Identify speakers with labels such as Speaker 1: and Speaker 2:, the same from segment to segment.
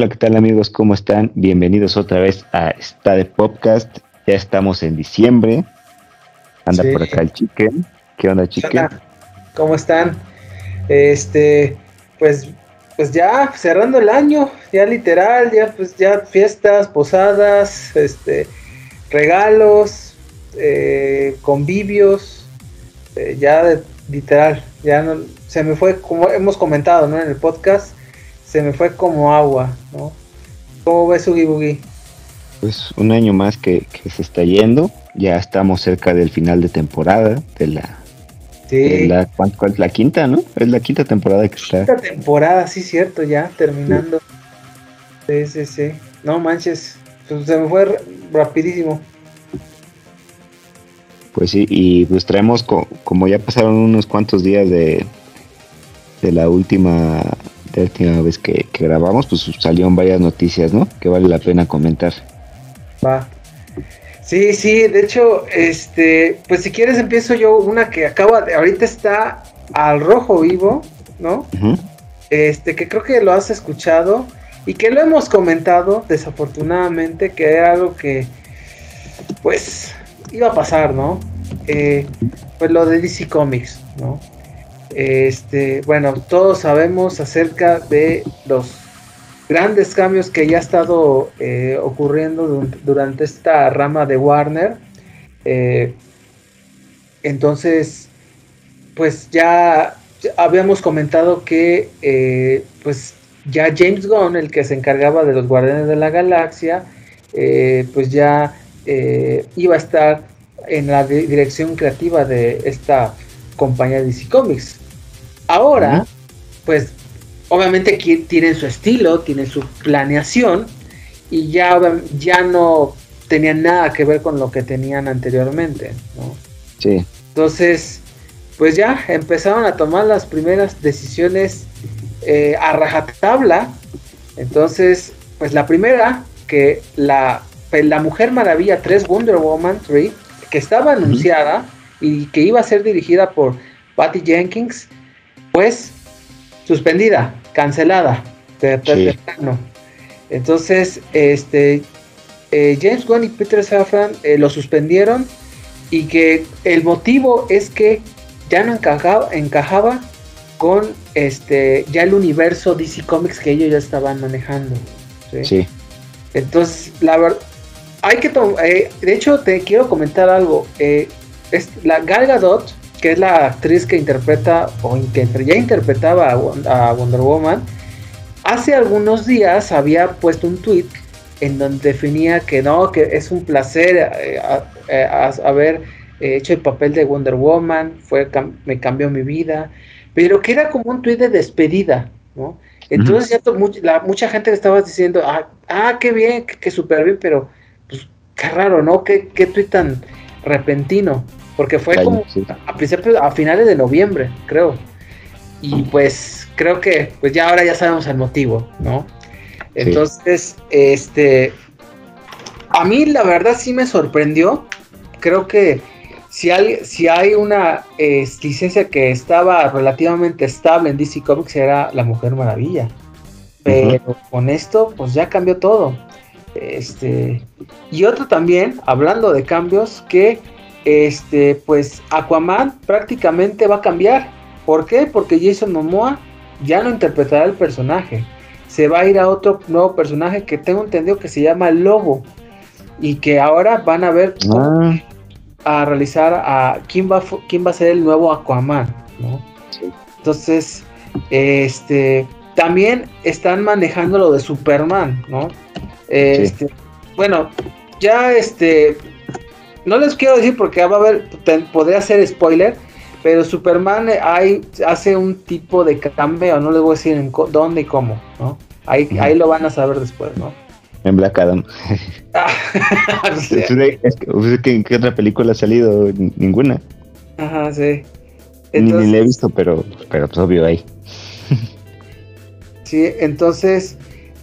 Speaker 1: Hola, ¿qué tal amigos? ¿Cómo están? Bienvenidos otra vez a esta de Podcast. Ya estamos en diciembre. Anda por acá el Chicken. ¿Qué onda, Chicken?
Speaker 2: ¿Cómo están? Este, pues, pues ya cerrando el año, ya literal, ya pues ya fiestas, posadas, este, regalos, eh, convivios, eh, ya de, literal, ya no, se me fue como hemos comentado, ¿no? En el podcast se me fue como agua, ¿no? ¿Cómo ves Ugi Boogie?
Speaker 1: Pues un año más que, se está yendo, ya estamos cerca del final de temporada, de la... Sí. la, ¿cuál, la quinta, ¿no? Es la quinta temporada que está.
Speaker 2: Quinta temporada, sí, cierto, ya terminando. Sí, sí, sí. No manches, pues se me fue rapidísimo.
Speaker 1: Pues sí, y pues traemos, como ya pasaron unos cuantos días de, de la última la última vez que, grabamos, pues salieron varias noticias, ¿no? Que vale la pena comentar.
Speaker 2: Va. Sí, sí, de hecho, este, pues si quieres empiezo yo una que acaba de, ahorita está al rojo vivo, ¿no? Este, que creo que lo has escuchado y que lo hemos comentado, desafortunadamente, que era algo que, pues, iba a pasar, ¿no? Eh, pues lo de DC Comics, ¿no? Este, bueno, todos sabemos acerca de los grandes cambios que ya ha estado eh, ocurriendo durante esta rama de Warner. Eh, entonces, pues ya habíamos comentado que eh, pues ya James Gunn, el que se encargaba de los Guardianes de la Galaxia, pues ya iba a estar en la dirección creativa de esta compañía DC Comics. Ahora, pues obviamente tienen su estilo, tienen su planeación y ya, ya no tenían nada que ver con lo que tenían anteriormente, ¿no?
Speaker 1: Sí.
Speaker 2: Entonces, pues ya empezaron a tomar las primeras decisiones eh, a rajatabla. Entonces, pues la primera, que la, pues, la Mujer Maravilla 3 Wonder Woman 3, que estaba anunciada y que iba a ser dirigida por Patty Jenkins, pues suspendida, cancelada de, Entonces, este eh, James Gunn y Peter Safran eh, lo suspendieron y que el motivo es que ya no encajaba, encajaba con este ya el universo DC Comics que ellos ya estaban manejando.
Speaker 1: Sí.
Speaker 2: Entonces, la verdad, hay que eh, de hecho te quiero comentar algo. es, la Gal Gadot que es la actriz que interpreta o que ya interpretaba a Wonder Woman, hace algunos días había puesto un tweet en donde definía que no, que es un placer eh, eh, haber hecho el papel de Wonder Woman, fue me cambió mi vida, pero que era como un tweet de despedida, ¿no? Entonces ya mucha gente estaba diciendo, ah, ah qué bien, qué, súper bien, pero pues qué raro, ¿no? Qué, qué tweet tan repentino. Porque fue como a principios, a finales de noviembre, creo. Y pues creo que pues ya ahora ya sabemos el motivo, ¿no? Entonces, este a mí la verdad sí me sorprendió. Creo que si hay, si hay una licencia que estaba relativamente estable en DC Comics era La Mujer Maravilla. Pero con esto, pues ya cambió todo. Este, y otro también, hablando de cambios, que este, pues Aquaman prácticamente va a cambiar. ¿Por qué? Porque Jason Momoa ya no interpretará el personaje. Se va a ir a otro nuevo personaje que tengo entendido que se llama Lobo. Y que ahora van a ver ah. a realizar a quién va, quién va a ser el nuevo Aquaman. Entonces, este también están manejando lo de Superman, ¿no? Este, bueno, ya este no les quiero decir porque va a haber, podría ser spoiler, pero Superman hay, hace un tipo de cambio, no les voy a decir en dónde y cómo, ¿no? Ahí, ahí lo van a saber después, ¿no?
Speaker 1: En Black Adam. Ah, es, que, ¿En qué otra película ha salido? Ninguna.
Speaker 2: Ajá, sí.
Speaker 1: ni, ni, la he visto, pero, pero pues obvio ahí.
Speaker 2: sí, entonces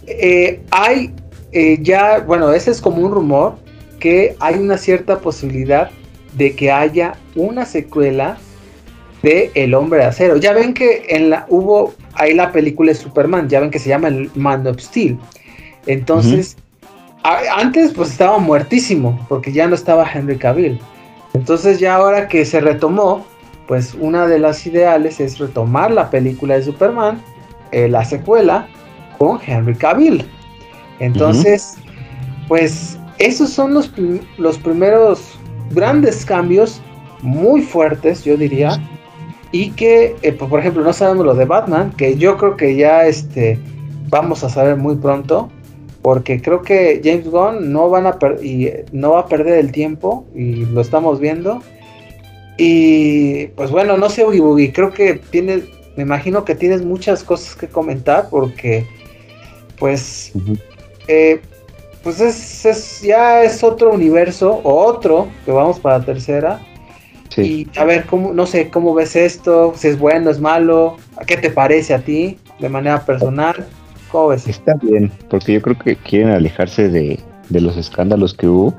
Speaker 2: eh, hay eh, ya, bueno, ese es como un rumor, que hay una cierta posibilidad de que haya una secuela de El Hombre de Acero. Ya ven que en la hubo ahí la película es Superman, ya ven que se llama el Man of Steel. Entonces, antes pues estaba muertísimo, porque ya no estaba Henry Cavill. Entonces ya ahora que se retomó, pues una de las ideales es retomar la película de Superman, eh, la secuela, con Henry Cavill. Entonces, pues esos son los, los primeros grandes cambios, muy fuertes, yo diría, y que, eh, pues, por ejemplo, no sabemos lo de Batman, que yo creo que ya este, vamos a saber muy pronto, porque creo que James Gunn no, van a y no va a perder el tiempo, y lo estamos viendo. Y pues bueno, no sé, Boogie creo que tienes, me imagino que tienes muchas cosas que comentar, porque pues, eh, pues es, ya es otro universo, o otro, que vamos para la tercera. Y a ver, cómo, no sé, cómo ves esto, si es bueno, es malo, ¿qué te parece a ti de manera personal? ¿Cómo ves?
Speaker 1: Está bien, porque yo creo que quieren alejarse de, los escándalos que hubo.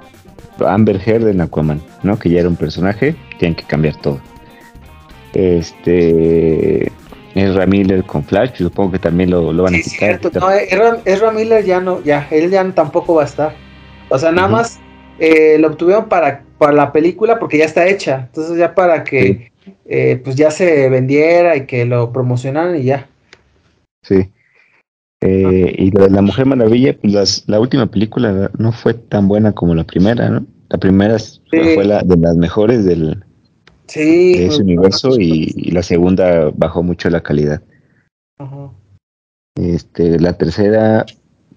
Speaker 1: Amber Heard en Aquaman, ¿no? Que ya era un personaje, tienen que cambiar todo. Este. Ezra Miller con Flash, supongo que también lo, van a quitar.
Speaker 2: Cierto. No, Ezra, Miller ya no, ya, él ya tampoco va a estar. O sea, nada más eh, lo obtuvieron para, para la película porque ya está hecha. Entonces ya para que eh, pues ya se vendiera y que lo promocionaran y ya.
Speaker 1: Sí. Eh, y lo de la Mujer Maravilla, pues la última película no fue tan buena como la primera, ¿no? La primera fue la de las mejores del,
Speaker 2: sí,
Speaker 1: de ese universo y, la segunda bajó mucho la calidad. Este, la tercera,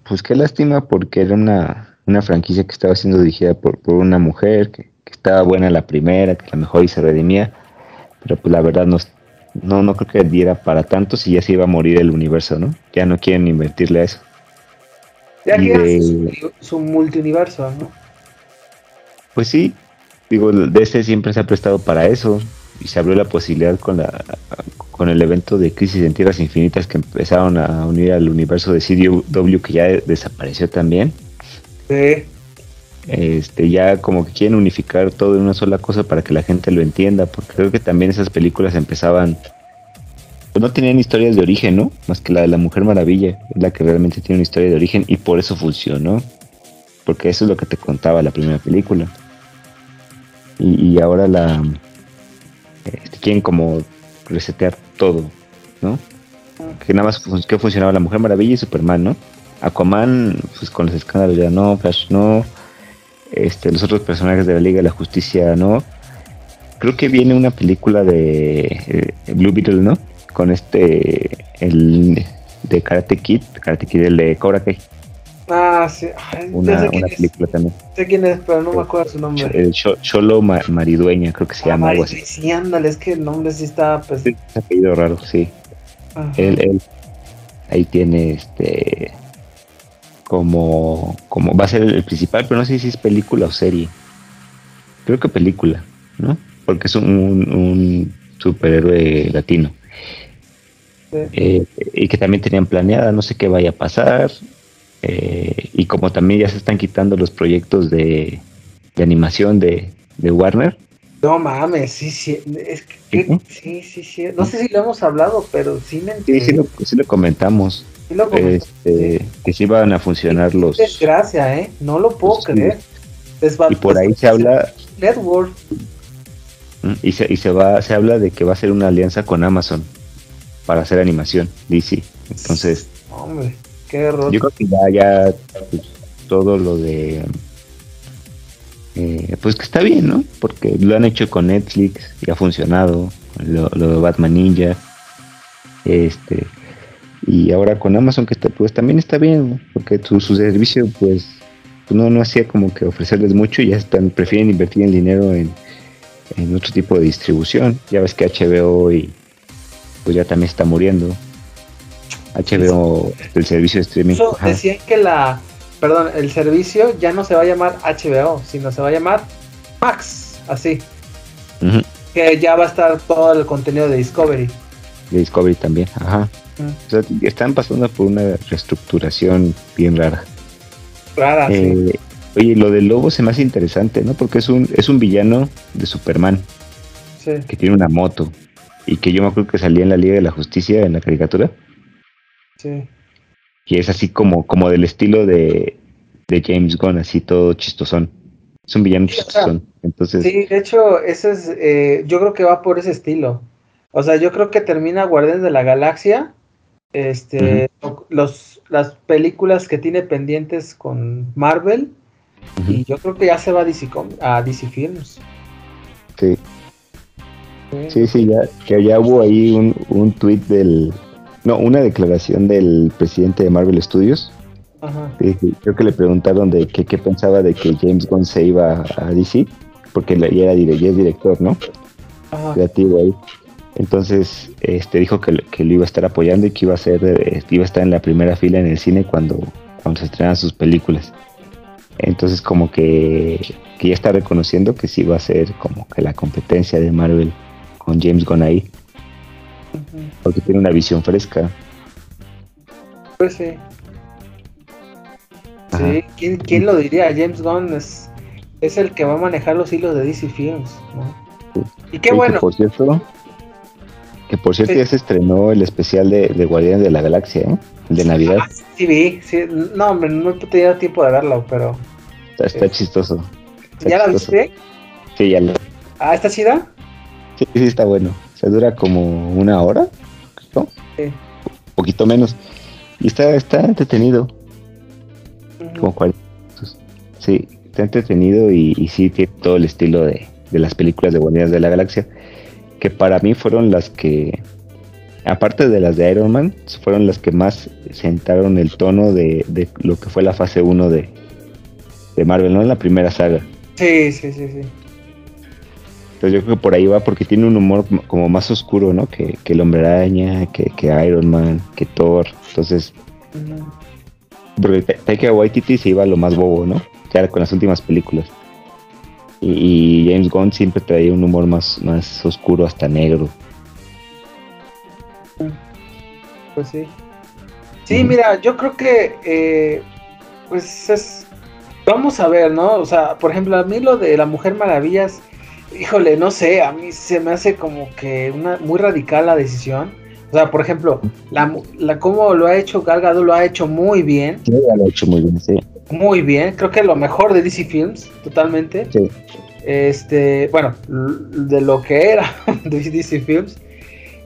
Speaker 1: pues qué lástima porque era una, una franquicia que estaba siendo dirigida por, por una mujer, que, que, estaba buena la primera, que a lo mejor y se redimía, pero pues la verdad no, no, no creo que diera para tanto si ya se iba a morir el universo, ¿no? Ya no quieren invertirle a eso.
Speaker 2: Ya que su, multiuniverso, ¿no?
Speaker 1: Pues sí, digo, DC siempre se ha prestado para eso y se abrió la posibilidad con la con el evento de Crisis en Tierras Infinitas que empezaron a unir al universo de CW que ya desapareció también.
Speaker 2: Sí.
Speaker 1: Este, ya como que quieren unificar todo en una sola cosa para que la gente lo entienda, porque creo que también esas películas empezaban, pues no tenían historias de origen, ¿no? Más que la de la Mujer Maravilla, es la que realmente tiene una historia de origen y por eso funcionó, porque eso es lo que te contaba la primera película. Y, ahora la este, quieren como resetear todo, ¿no? Que nada más que funcionaba la Mujer Maravilla y Superman, ¿no? Aquaman, pues con los escándalos ya no, Flash no, este, los otros personajes de la Liga de la Justicia, ¿no? Creo que viene una película de eh, Blue Beetle, ¿no? Con este, el de Karate Kid, Karate Kid, el de Cobra Kai.
Speaker 2: Ah, sí.
Speaker 1: una, una película también.
Speaker 2: Sé quién es, pero no me acuerdo su nombre.
Speaker 1: El Cholo Maridueña, creo que se ah, llama algo así.
Speaker 2: Sí, ándale, es que el nombre sí está. Pues...
Speaker 1: Sí, es apellido raro, sí. Él, él, ahí tiene este como, como va a ser el principal, pero no sé si es película o serie. Creo que película, ¿no? Porque es un, un, superhéroe latino. Eh, y que también tenían planeada, no sé qué vaya a pasar. Eh, y como también ya se están quitando los proyectos de, animación de, Warner.
Speaker 2: No mames, sí, sí, es que, ¿Sí? sí, sí, No sé si lo hemos hablado, pero sí me Sí,
Speaker 1: sí lo, sí lo comentamos este, que sí van a funcionar los.
Speaker 2: Desgracia, ¿eh? No lo puedo creer.
Speaker 1: y por ahí se habla.
Speaker 2: Network.
Speaker 1: Mm, y se, y se va, se habla de que va a ser una alianza con Amazon para hacer animación, DC. Entonces.
Speaker 2: Hombre,
Speaker 1: Yo creo que ya, ya pues, todo lo de. Eh, pues que está bien, ¿no? Porque lo han hecho con Netflix y ha funcionado. Lo, de Batman Ninja. Este y ahora con Amazon que está, pues también está bien, porque su, servicio pues no, no hacía como que ofrecerles mucho y ya están, prefieren invertir el dinero en, otro tipo de distribución. Ya ves que HBO y pues ya también está muriendo. HBO, el servicio de streaming.
Speaker 2: decían que la, perdón, el servicio ya no se va a llamar HBO, sino se va a llamar Max, así. Que ya va a estar todo el contenido de Discovery.
Speaker 1: De Discovery también, ajá están pasando por una reestructuración bien rara.
Speaker 2: Rara,
Speaker 1: eh, Oye, lo del lobo se me hace interesante, ¿no? Porque es un, es un villano de Superman. Que tiene una moto. Y que yo me acuerdo que salía en la Liga de la Justicia en la caricatura.
Speaker 2: Sí.
Speaker 1: Y es así como, como del estilo de, de James Gunn, así todo chistosón. Es un villano chistosón. Entonces,
Speaker 2: Sí, de hecho, ese es, eh, yo creo que va por ese estilo. O sea, yo creo que termina Guardianes de la Galaxia, este, los, las películas que tiene pendientes con Marvel, y yo creo que ya se va a DC, a DC Films.
Speaker 1: sí, sí, sí, ya, que ya hubo ahí un, un tweet del, no, una declaración del presidente de Marvel Studios.
Speaker 2: Ajá.
Speaker 1: Sí, creo que le preguntaron de qué pensaba de que James Gunn se iba a DC, porque ya era ya es director, ¿no?
Speaker 2: Ajá.
Speaker 1: creativo ahí. Entonces, este dijo que, lo- que lo iba a estar apoyando y que iba a ser, eh, iba a estar en la primera fila en el cine cuando, cuando se estrenan sus películas. Entonces, como que, que ya está reconociendo que sí va a ser como que la competencia de Marvel con James Gunn ahí. Porque tiene una visión fresca.
Speaker 2: Pues sí.
Speaker 1: Ajá.
Speaker 2: Sí, ¿quién, quién lo diría? James Gunn es, es el que va a manejar los hilos de DC Films, ¿no? Y qué
Speaker 1: Sí,
Speaker 2: bueno.
Speaker 1: Que por cierto, que por cierto
Speaker 2: Sí.
Speaker 1: ya se estrenó el especial de, de Guardianes de la Galaxia, ¿eh? El de Navidad.
Speaker 2: Ah, sí vi, sí, no, hombre, no he tenido tiempo de verlo, pero
Speaker 1: Está, está
Speaker 2: sí.
Speaker 1: chistoso. Está
Speaker 2: ¿ya la
Speaker 1: chistoso.
Speaker 2: viste?
Speaker 1: Sí, ya lo-
Speaker 2: Ah, ¿está chida?
Speaker 1: Sí, sí, está bueno. Dura como una hora, ¿no?
Speaker 2: Sí.
Speaker 1: Un poquito menos. Y está, está entretenido, como 40 minutos. Sí, está entretenido y, y sí tiene todo el estilo de, de las películas de Guardianes de la Galaxia, que para mí fueron las que, aparte de las de Iron Man, fueron las que más sentaron el tono de, de lo que fue la fase 1 de, de Marvel, ¿no? En la primera saga.
Speaker 2: Sí, sí, sí, sí.
Speaker 1: Entonces yo creo que por ahí va porque tiene un humor como más oscuro, ¿no? Que, que el Hombre Araña, que, que Iron Man, que Thor. Entonces, porque Ta- Taika Waititi se iba a lo más bobo, ¿no? Ya con las últimas películas. Y, y James Gunn siempre traía un humor más, más oscuro, hasta negro.
Speaker 2: Pues sí. Sí, mira, yo creo que, eh, pues es, vamos a ver, ¿no? O sea, por ejemplo, a mí lo de la Mujer Maravillas, híjole, no sé, a mí se me hace como que una muy radical la decisión. O sea, por ejemplo, la, la cómo lo ha hecho Gal Gadot lo ha hecho muy bien,
Speaker 1: Sí, ya lo ha hecho muy bien, sí.
Speaker 2: muy bien. Creo que lo mejor de DC Films, totalmente.
Speaker 1: Sí.
Speaker 2: Este, bueno, de lo que era de DC Films.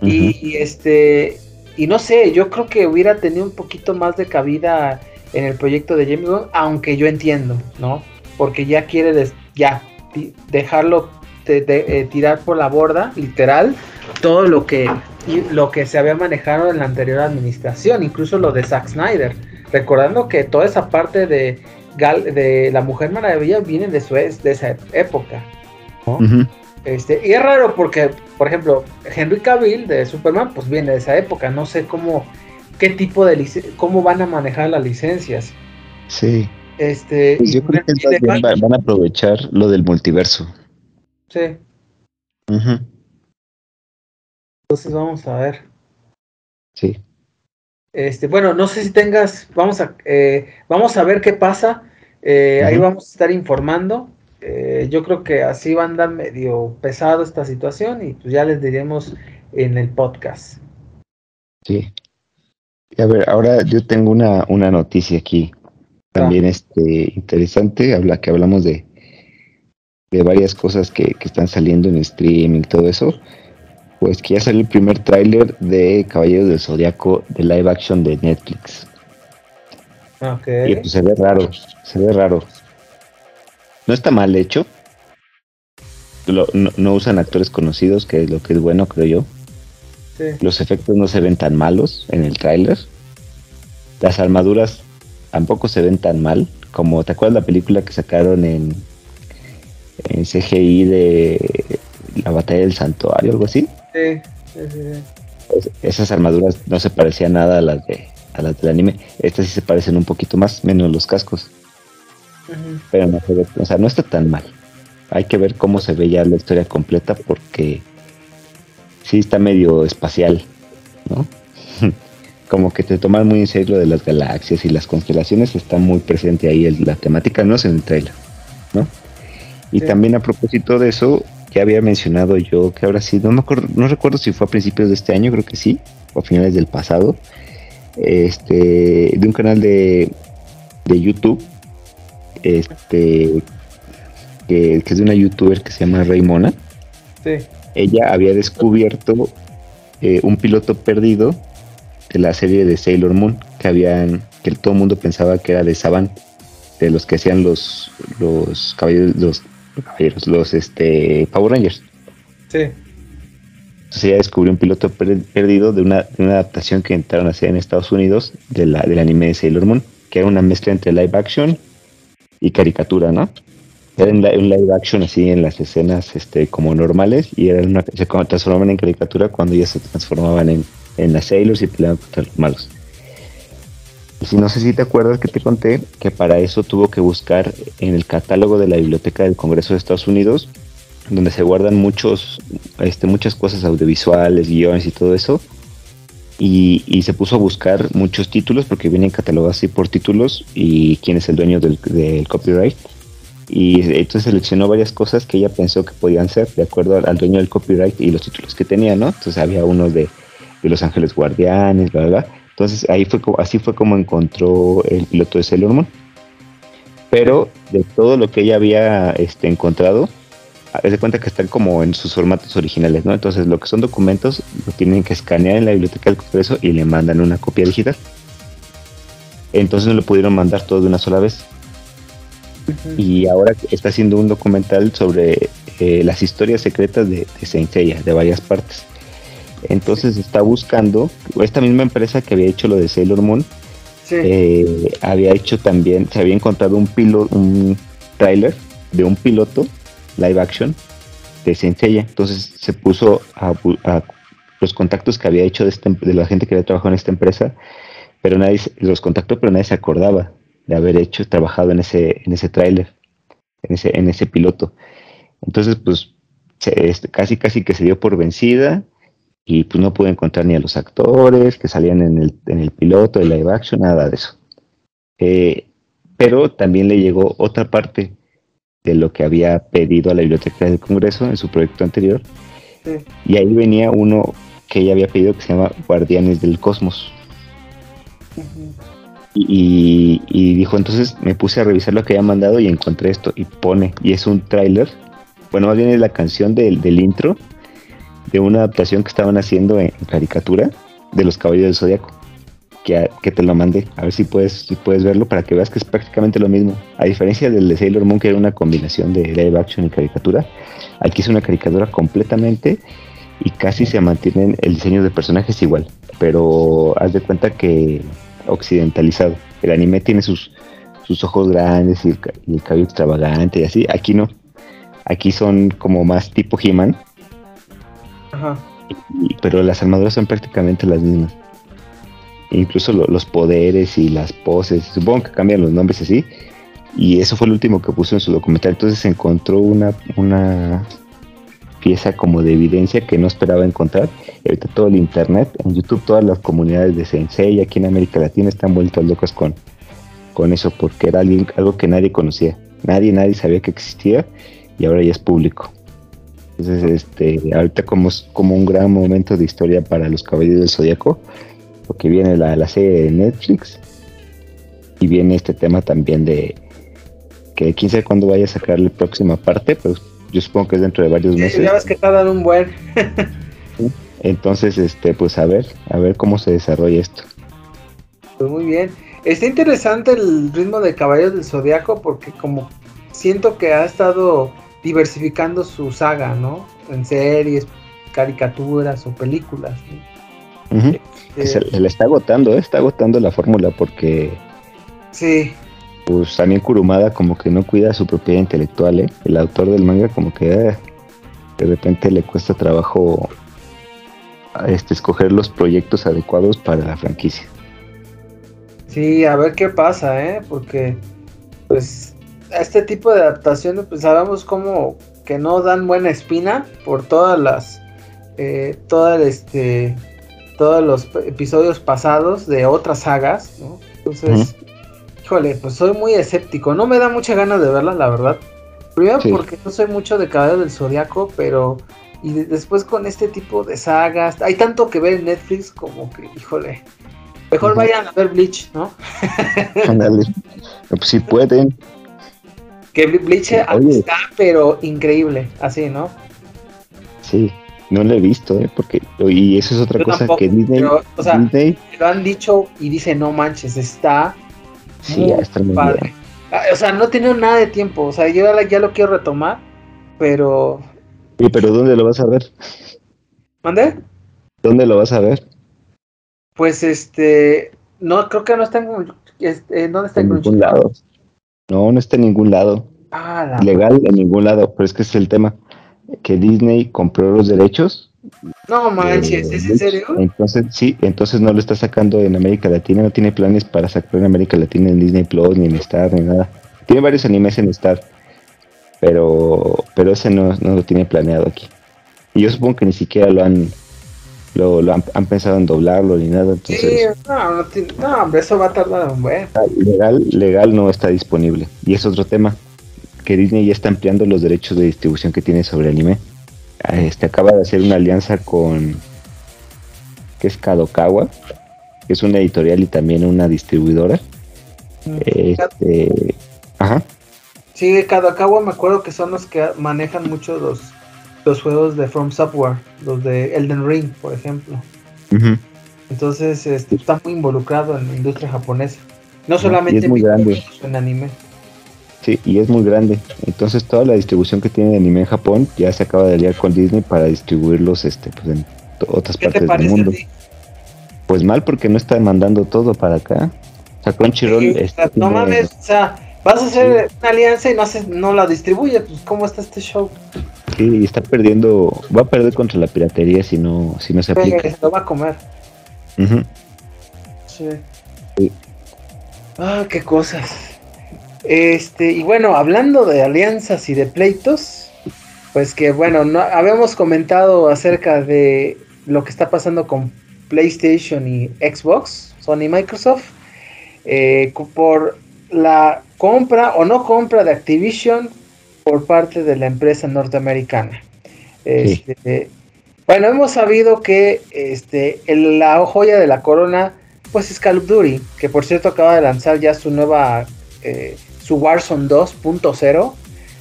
Speaker 2: Y, este y no sé, yo creo que hubiera tenido un poquito más de cabida en el proyecto de James Gunn, aunque yo entiendo, ¿no? Porque ya quiere ya dejarlo de- eh, tirar por la borda, literal, todo lo que lo que se había manejado en la anterior administración, incluso lo de Zack Snyder, recordando que toda esa parte de Gal- de la Mujer Maravilla viene de su es- de esa época. Este, y es raro porque, por ejemplo, Henry Cavill de Superman, pues viene de esa época. No sé cómo, qué tipo de cómo van a manejar las licencias.
Speaker 1: Sí.
Speaker 2: Este,
Speaker 1: Pues
Speaker 2: y-
Speaker 1: yo creo que van a aprovechar lo del multiverso.
Speaker 2: Sí,
Speaker 1: Ujú.
Speaker 2: entonces vamos a ver.
Speaker 1: Sí.
Speaker 2: Este, bueno, no sé si tengas, vamos a, eh, vamos a ver qué pasa. Eh, Ahí vamos a estar informando. Eh, yo creo que así va a andar medio pesado esta situación y pues ya les diremos en el podcast.
Speaker 1: Sí. Y a ver, ahora yo tengo una, una noticia aquí. También este interesante, habla que hablamos de, de varias cosas que, que están saliendo en streaming todo eso. Pues que ya salió el primer tráiler de Caballeros del Zodiaco de live action de Netflix.
Speaker 2: Ok.
Speaker 1: Y pues se ve raro, se ve raro. No está mal hecho. Lo- no, no usan actores conocidos, que es lo que es bueno, creo yo.
Speaker 2: Sí.
Speaker 1: Los efectos no se ven tan malos en el tráiler. Las armaduras tampoco se ven tan mal. Como, ¿te acuerdas la película que sacaron en, en CGI de la batalla del santuario, algo así?
Speaker 2: Sí, sí, sí, sí.
Speaker 1: Es- esas armaduras no se parecían nada a las de a las del anime. Estas sí se parecen un poquito más, menos los cascos. Pero no se ve, o sea, no está tan mal. Hay que ver cómo se ve ya la historia completa porque sí está medio espacial, ¿no? Como que te toman muy en serio lo de las galaxias y las constelaciones, está muy presente ahí el- la temática, no es en el trailer. Y
Speaker 2: Sí.
Speaker 1: también a propósito de eso, ya había mencionado yo que ahora sí, no me acuerdo, no recuerdo si fue a principios de este año, creo que sí, o a finales del pasado, este, de un canal de, de YouTube, este, que, es de una youtuber que se llama Raymona. Sí. Ella había descubierto eh, un piloto perdido de la serie de Sailor Moon, que habían, que todo el mundo pensaba que era de Saban, de los que hacían los, los caballeros, los, caballeros, los este, Power Rangers. Sí. Entonces ella descubrió un piloto perdido de una, de una, adaptación que entraron a hacer en Estados Unidos de la, del anime de Sailor Moon, que era una mezcla entre live action y caricatura, ¿no? Era un live action así en las escenas este, como normales y era una, se transformaban en caricatura cuando ya se transformaban en, en las Sailors y peleaban contra los malos. Y si no sé si te acuerdas que te conté que para eso tuvo que buscar en el catálogo de la Biblioteca del Congreso de Estados Unidos, donde se guardan muchos, este, muchas cosas audiovisuales, guiones y todo eso. Y, y, se puso a buscar muchos títulos porque vienen catalogados así por títulos y quién es el dueño del, del copyright y entonces seleccionó varias cosas que ella pensó que podían ser de acuerdo al, dueño del copyright y los títulos que tenía, ¿no? Entonces había uno de, Los Ángeles Guardianes, bla, bla, Entonces ahí fue así fue como encontró el piloto de Sailor Moon. Pero de todo lo que ella había este, encontrado, de cuenta que están como en sus formatos originales, ¿no? Entonces lo que son documentos lo tienen que escanear en la biblioteca del Congreso y le mandan una copia digital. Entonces no lo pudieron mandar todo de una sola vez y ahora está haciendo un documental sobre eh, las historias secretas de, de de varias partes. Entonces está buscando, esta misma empresa que había hecho lo de Sailor Moon, eh, había hecho también, se había encontrado un piloto, un trailer de un piloto live action de Saint Entonces se puso a, los contactos que había hecho de, este, de la gente que había trabajado en esta empresa, pero nadie los contactó, pero nadie se acordaba de haber hecho, trabajado en ese, en ese tráiler, en ese, en ese piloto. Entonces, pues, este, casi casi que se dio por vencida y pues no pude encontrar ni a los actores que salían en el, en el piloto de live action, nada de eso. Eh, pero también le llegó otra parte de lo que había pedido a la Biblioteca del Congreso en su proyecto anterior. Y ahí venía uno que ella había pedido que se llama Guardianes del Cosmos. Y, dijo, entonces me puse a revisar lo que había mandado y encontré esto. Y pone, y es un tráiler. Bueno, más bien es la canción del, del intro de una adaptación que estaban haciendo en, caricatura de los caballos del zodiaco. Que, que, te lo mandé. A ver si puedes, si puedes verlo para que veas que es prácticamente lo mismo. A diferencia del de Sailor Moon, que era una combinación de live action y caricatura, aquí es una caricatura completamente y casi se mantienen el diseño de personajes igual. Pero haz de cuenta que occidentalizado. El anime tiene sus, sus ojos grandes y el, cabello extravagante y así. Aquí no. Aquí son como más tipo He-Man. Ajá. pero las armaduras son prácticamente las mismas. Incluso los poderes y las poses. Supongo que cambian los nombres así. Y eso fue lo último que puso en su documental. Entonces encontró una, una pieza como de evidencia que no esperaba encontrar. ahorita todo el internet, en YouTube todas las comunidades de Sensei aquí en América Latina están vueltas locas con, con eso, porque era algo que nadie conocía. Nadie, nadie sabía que existía y ahora ya es público. Entonces, este, ahorita como, como un gran momento de historia para los caballeros del zodiaco, porque viene la, la serie de Netflix y viene este tema también de que quién sabe cuándo vaya a sacar la próxima parte, pero yo supongo que es dentro de varios meses.
Speaker 2: Ya ves que tardan un buen.
Speaker 1: Entonces, este, pues a ver, a ver cómo se desarrolla esto.
Speaker 2: Pues muy bien. Está interesante el ritmo de Caballos del Zodiaco porque como siento que ha estado diversificando su saga, ¿no? En series, caricaturas o películas.
Speaker 1: Este, se, le está agotando, ¿eh? está agotando la fórmula porque...
Speaker 2: Sí
Speaker 1: pues también Kurumada como que no cuida su propiedad intelectual, ¿eh? El autor del manga como que eh, de repente le cuesta trabajo este, escoger los proyectos adecuados para la franquicia.
Speaker 2: Sí, a ver qué pasa, ¿eh? Porque pues este tipo de adaptaciones pues sabemos como que no dan buena espina por todas las eh, todas este todos los episodios pasados de otras sagas, ¿no? Entonces, Híjole, pues soy muy escéptico. No me da mucha ganas de verla, la verdad. Primero porque no soy mucho de Caballero del Zodiaco, pero. Y después con este tipo de sagas. Hay tanto que ver en Netflix como que, híjole. Mejor vayan a ver Bleach, ¿no?
Speaker 1: Ándale. pues si pueden.
Speaker 2: Que Bleach está, pero increíble, así, ¿no?
Speaker 1: Sí, no lo he visto, ¿eh? Porque, y eso es otra cosa que Disney,
Speaker 2: o sea, lo han dicho y dicen, no manches, está
Speaker 1: sí, está muy padre.
Speaker 2: Ah, o sea, no he tenido nada de tiempo, o sea, yo ya lo quiero retomar, pero...
Speaker 1: ¿Y pero dónde lo vas a ver?
Speaker 2: ¿Mande?
Speaker 1: ¿Dónde lo vas a ver?
Speaker 2: Pues este, no, creo que no está en, este, ¿dónde está
Speaker 1: en ningún lado. No, no está en ningún lado.
Speaker 2: Ah,
Speaker 1: Legal en ningún lado, pero es que es el tema que Disney compró los derechos.
Speaker 2: No manches, ¿es en serio?
Speaker 1: Entonces, sí, entonces no lo está sacando en América Latina, no tiene planes para sacar en América Latina en Disney Plus, ni en Star, ni nada. Tiene varios animes en Star, pero, pero ese no, no lo tiene planeado aquí. Y yo supongo que ni siquiera lo han lo, han, pensado en doblarlo ni nada. Entonces,
Speaker 2: sí, no, no, hombre, eso va a tardar un buen.
Speaker 1: Legal, legal no está disponible. Y es otro tema que Disney ya está ampliando los derechos de distribución que tiene sobre anime. Este acaba de hacer una alianza con que es Kadokawa, que es una editorial y también una distribuidora. Mm. Este, ajá.
Speaker 2: Sí, Kadokawa me acuerdo que son los que manejan mucho los, los juegos de From Software, los de Elden Ring, por ejemplo. Entonces este, está muy involucrado en la industria japonesa. No solamente en anime.
Speaker 1: Sí, y es muy grande. Entonces toda la distribución que tiene de anime en Japón ya se acaba de aliar con Disney para distribuirlos este, pues, en otras partes del mundo. Pues mal porque no está mandando todo para acá. O sea, Crunchyroll...
Speaker 2: No mames, o sea, vas a hacer una alianza y no, haces, no la distribuye. Pues ¿cómo está este show?
Speaker 1: Sí, y está perdiendo, va a perder contra la piratería si no, si no se aplica.
Speaker 2: Se lo va a comer. sí. Ah, qué cosas. Este, y bueno, hablando de alianzas y de pleitos, pues que bueno, no, habíamos comentado acerca de lo que está pasando con PlayStation y Xbox, Sony y Microsoft, eh, por la compra o no compra de Activision por parte de la empresa norteamericana. Este, bueno, hemos sabido que este, la joya de la corona, pues es Call of Duty, que por cierto acaba de lanzar ya su nueva eh, su Warzone 2.0.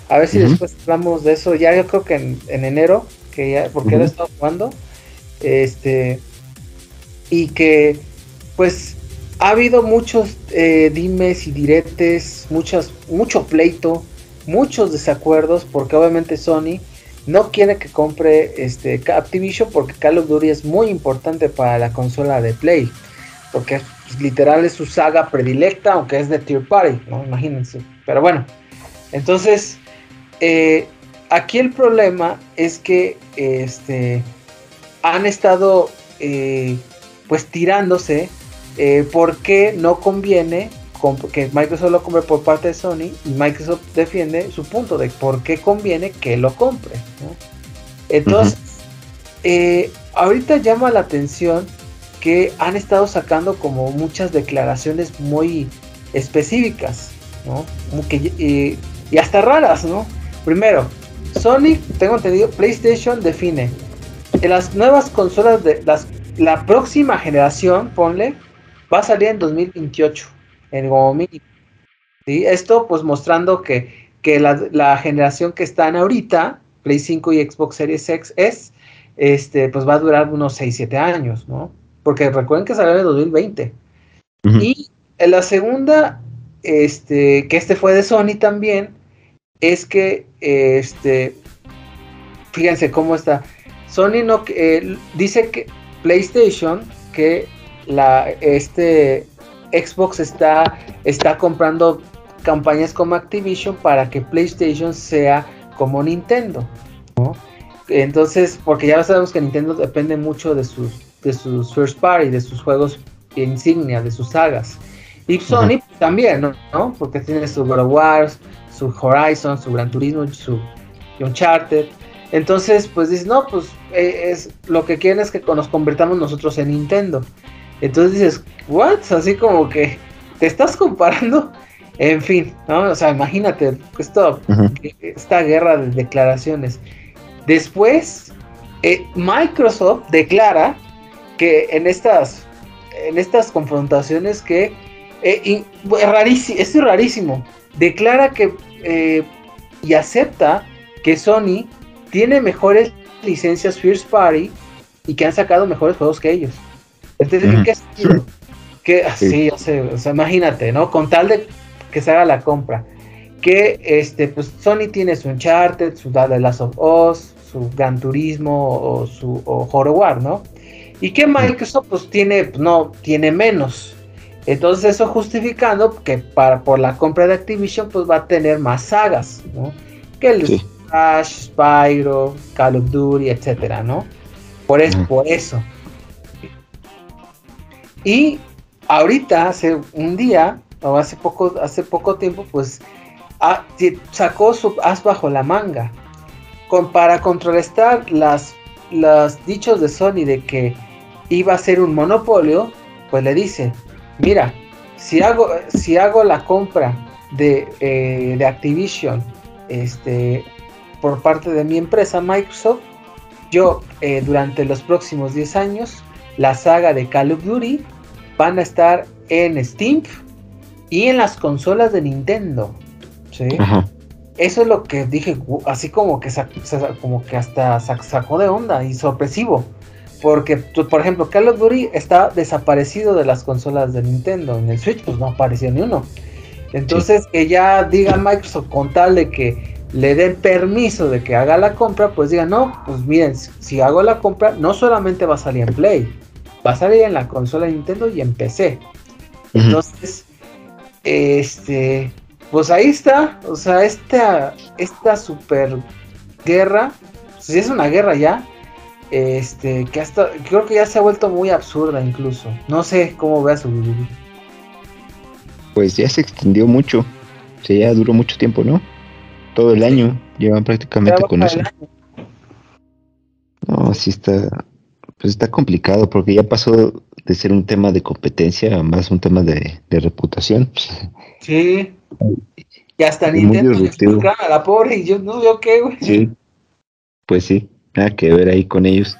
Speaker 2: A ver si después hablamos de eso. Ya yo creo que en, enero, que ya, porque lo he estado jugando. Este. Y que, pues, ha habido muchos eh, dimes y diretes, muchos, mucho pleito, muchos desacuerdos, porque obviamente Sony no quiere que compre este Activision porque Call of Duty es muy importante para la consola de Play. Porque pues, literal es su saga predilecta, aunque es de Tier Party, ¿no? Imagínense. Pero bueno, entonces, eh, aquí el problema es que este, han estado eh, pues tirándose eh, porque no conviene que Microsoft lo compre por parte de Sony y Microsoft defiende su punto de por qué conviene que lo compre. Entonces, ahorita llama la atención que han estado sacando como muchas declaraciones muy específicas, ¿no? y hasta raras, ¿no? Primero, Sony, tengo entendido, PlayStation define que las nuevas consolas de las, la próxima generación, ponle, va a salir en 2028, en como mínimo. Esto pues mostrando que, que la, la, generación que están ahorita, Play 5 y Xbox Series X, es, este, pues va a durar unos 6-7 años, ¿no? porque recuerden que salió en el 2020. Y en la segunda, este, que este fue de Sony también, es que, este, fíjense cómo está. Sony no eh, dice que PlayStation que la este Xbox está está comprando campañas como Activision para que PlayStation sea como Nintendo, Entonces, porque ya sabemos que Nintendo depende mucho de sus de sus first party, de sus juegos insignia, de sus sagas. Y Sony también, ¿no? Porque tiene su God of War, su Horizon, su Gran Turismo, su Uncharted. Entonces, pues dices, no, pues eh, es lo que quieren es que nos convertamos nosotros en Nintendo. Entonces dices, ¿what? Así como que te estás comparando. En fin, ¿no? O sea, imagínate esto, esta guerra de declaraciones. Después, eh, Microsoft declara que en estas en estas confrontaciones que eh, rarísimo, es rarísimo. Declara que eh, y acepta que Sony tiene mejores licencias First Party y que han sacado mejores juegos que ellos. Entonces, ¿en qué sentido? Que, sí, o sea, imagínate, ¿no? Con tal de que se haga la compra. Que este, pues Sony tiene su Uncharted, su The Last of Us, su Gran Turismo o su o War, ¿no? Y que Microsoft pues tiene, pues, no, tiene menos. Entonces eso justificando que para, por la compra de Activision pues va a tener más sagas, ¿no? Que el sí. Spyro, Call of Duty, etcétera, ¿no? Por eso, por eso. Y ahorita, hace un día, o hace poco, hace poco tiempo, pues sacó su as bajo la manga. Con, para contrarrestar las, los dichos de Sony de que iba a ser un monopolio, pues le dice, mira, si hago, si hago la compra de, eh, de Activision este, por parte de mi empresa Microsoft, yo eh, durante los próximos 10 años, la saga de Call of Duty van a estar en Steam y en las consolas de Nintendo. Eso es lo que dije, así como que, como que hasta sacó de onda y sorpresivo. Porque, por ejemplo, Call of Duty está desaparecido de las consolas de Nintendo. En el Switch, pues no apareció ni uno. Entonces, que ya diga Microsoft con tal de que le den permiso de que haga la compra, pues diga, no, pues miren, si hago la compra, no solamente va a salir en Play, va a salir en la consola de Nintendo y en PC. Entonces, este, pues ahí está, o sea, esta, esta super guerra, si es una guerra ya, este, que hasta, creo que ya se ha vuelto muy absurda incluso. No sé cómo veas su
Speaker 1: Pues ya se extendió mucho, o sea, ya duró mucho tiempo, ¿no? Todo el año, llevan prácticamente con eso. No, sí está, pues está complicado porque ya pasó de ser un tema de competencia a más un tema de, reputación.
Speaker 2: Sí. Y hasta Nintendo a la pobre y yo no veo qué, güey.
Speaker 1: Sí. Pues sí nada que ver ahí con ellos.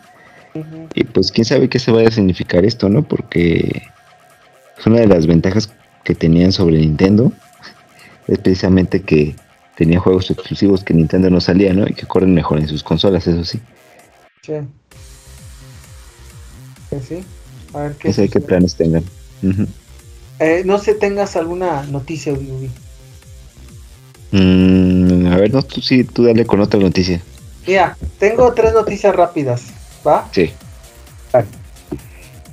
Speaker 1: Y pues quién sabe qué se vaya a significar esto, ¿no? Porque es una de las ventajas que tenían sobre Nintendo es precisamente que tenía juegos exclusivos que Nintendo no salía, ¿no? Y que corren mejor en sus consolas, eso sí.
Speaker 2: Sí. Sí. A ver
Speaker 1: qué. qué planes tengan.
Speaker 2: eh, no sé, tengas alguna noticia,
Speaker 1: mm, a ver, no, tú sí, tú dale con otra noticia.
Speaker 2: Mira, tengo tres noticias rápidas, ¿va?
Speaker 1: Sí.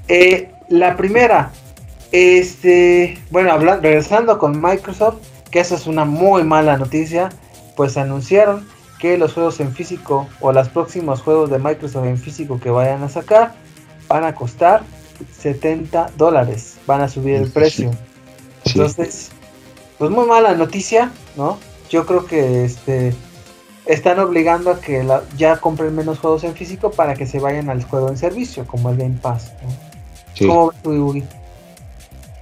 Speaker 2: Eh, la primera, este, bueno, hablando, regresando con Microsoft, que esa es una muy mala noticia, pues anunciaron que los juegos en físico o los próximos juegos de Microsoft en físico que vayan a sacar van a costar 70 dólares, van a subir el precio. Entonces, pues muy mala noticia, ¿no? Yo creo que este están obligando a que ya compren menos juegos en físico para que se vayan al juego en servicio, como el Game Pass. ¿Cómo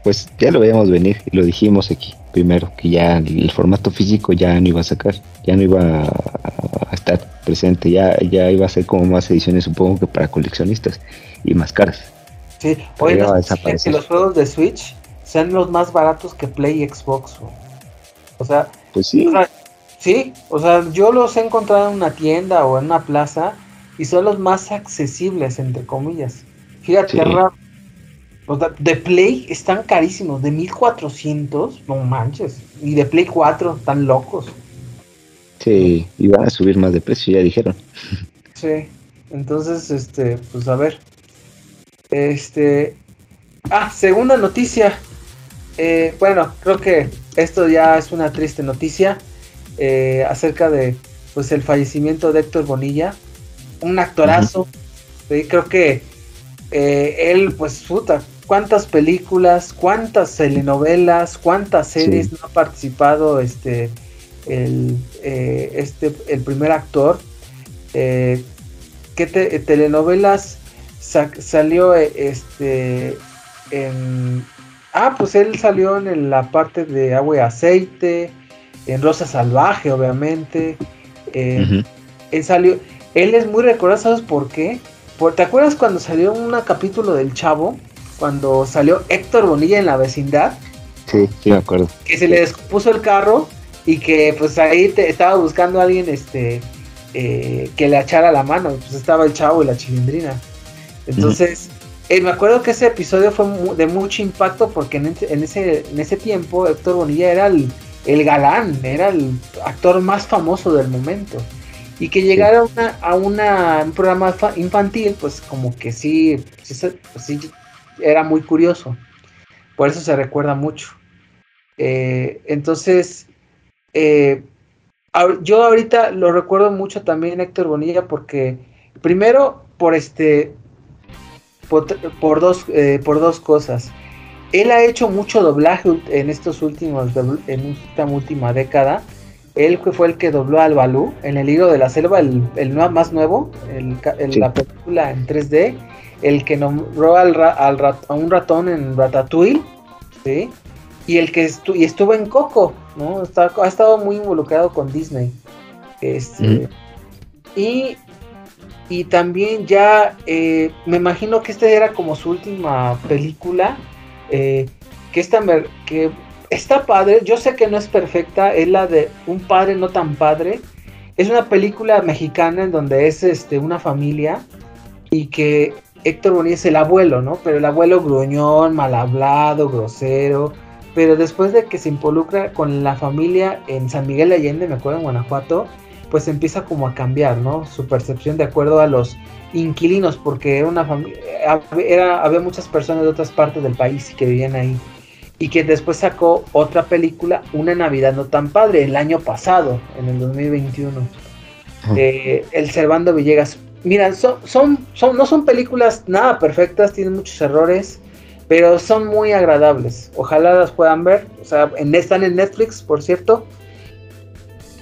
Speaker 1: Pues ya lo veíamos venir y lo dijimos aquí primero, que ya el, formato físico ya no iba a sacar, ya no iba a, estar presente, ya, ya iba a ser como más ediciones supongo que para coleccionistas y más caras.
Speaker 2: Sí, hoy no que los juegos de Switch sean los más baratos que Play y Xbox. O sea,
Speaker 1: pues sí.
Speaker 2: Sí, o sea, yo los he encontrado en una tienda o en una plaza y son los más accesibles, entre comillas. Fíjate, qué raro. de Play están carísimos, de 1400, no manches. Y de Play 4, están locos.
Speaker 1: Sí, y van a subir más de precio, ya dijeron.
Speaker 2: Sí, entonces, este, pues a ver. Este. Ah, segunda noticia. Eh, bueno, creo que esto ya es una triste noticia. Eh, acerca de pues el fallecimiento de Héctor Bonilla, un actorazo. Creo que eh, él, pues, puta, cuántas películas, cuántas telenovelas, cuántas series no ha participado este el, eh, este, el primer actor. ¿Qué telenovelas salió este en... Ah, pues él salió en la parte de agua y aceite, en Rosa Salvaje, obviamente. Eh, él salió, él es muy recordado, ¿sabes por qué? ¿Te acuerdas cuando salió un capítulo del Chavo? cuando salió Héctor Bonilla en la vecindad.
Speaker 1: Sí, sí me acuerdo.
Speaker 2: Que se le descompuso el carro y que pues ahí te, estaba buscando a alguien este eh, que le echara la mano. Pues estaba el chavo y la chilindrina. Entonces, eh, me acuerdo que ese episodio fue de mucho impacto porque en, ese, en ese tiempo Héctor Bonilla era el, galán, era el actor más famoso del momento. Y que llegara a, una, un programa infantil, pues como que sí, sí, era muy curioso. Por eso se recuerda mucho. Eh, entonces, eh, yo ahorita lo recuerdo mucho también Héctor Bonilla porque primero por este por, dos, eh, por dos cosas. Él ha hecho mucho doblaje en estos últimos, en esta última década. Él fue el que dobló al Balú en el hilo de la selva, el, el más nuevo, el, la película en 3D, el que nombró al, al a un ratón en Ratatouille, ¿sí? y el que y estuvo en Coco, ¿no? ha estado muy involucrado con Disney. Este, Y y también ya eh, me imagino que esta era como su última película. Eh, que, esta, que está padre. Yo sé que no es perfecta. Es la de Un padre no tan padre. Es una película mexicana en donde es este, una familia. Y que Héctor Bonilla es el abuelo, ¿no? Pero el abuelo gruñón, mal hablado, grosero. Pero después de que se involucra con la familia en San Miguel de Allende, me acuerdo en Guanajuato pues empieza como a cambiar, ¿no? Su percepción de acuerdo a los inquilinos, porque era una familia, era, había muchas personas de otras partes del país que vivían ahí. Y que después sacó otra película, Una Navidad no tan padre, el año pasado, en el 2021. de el Servando Villegas. Mira, son, son, son, no son películas nada perfectas, tienen muchos errores, pero son muy agradables. Ojalá las puedan ver. O sea, en, están en Netflix, por cierto.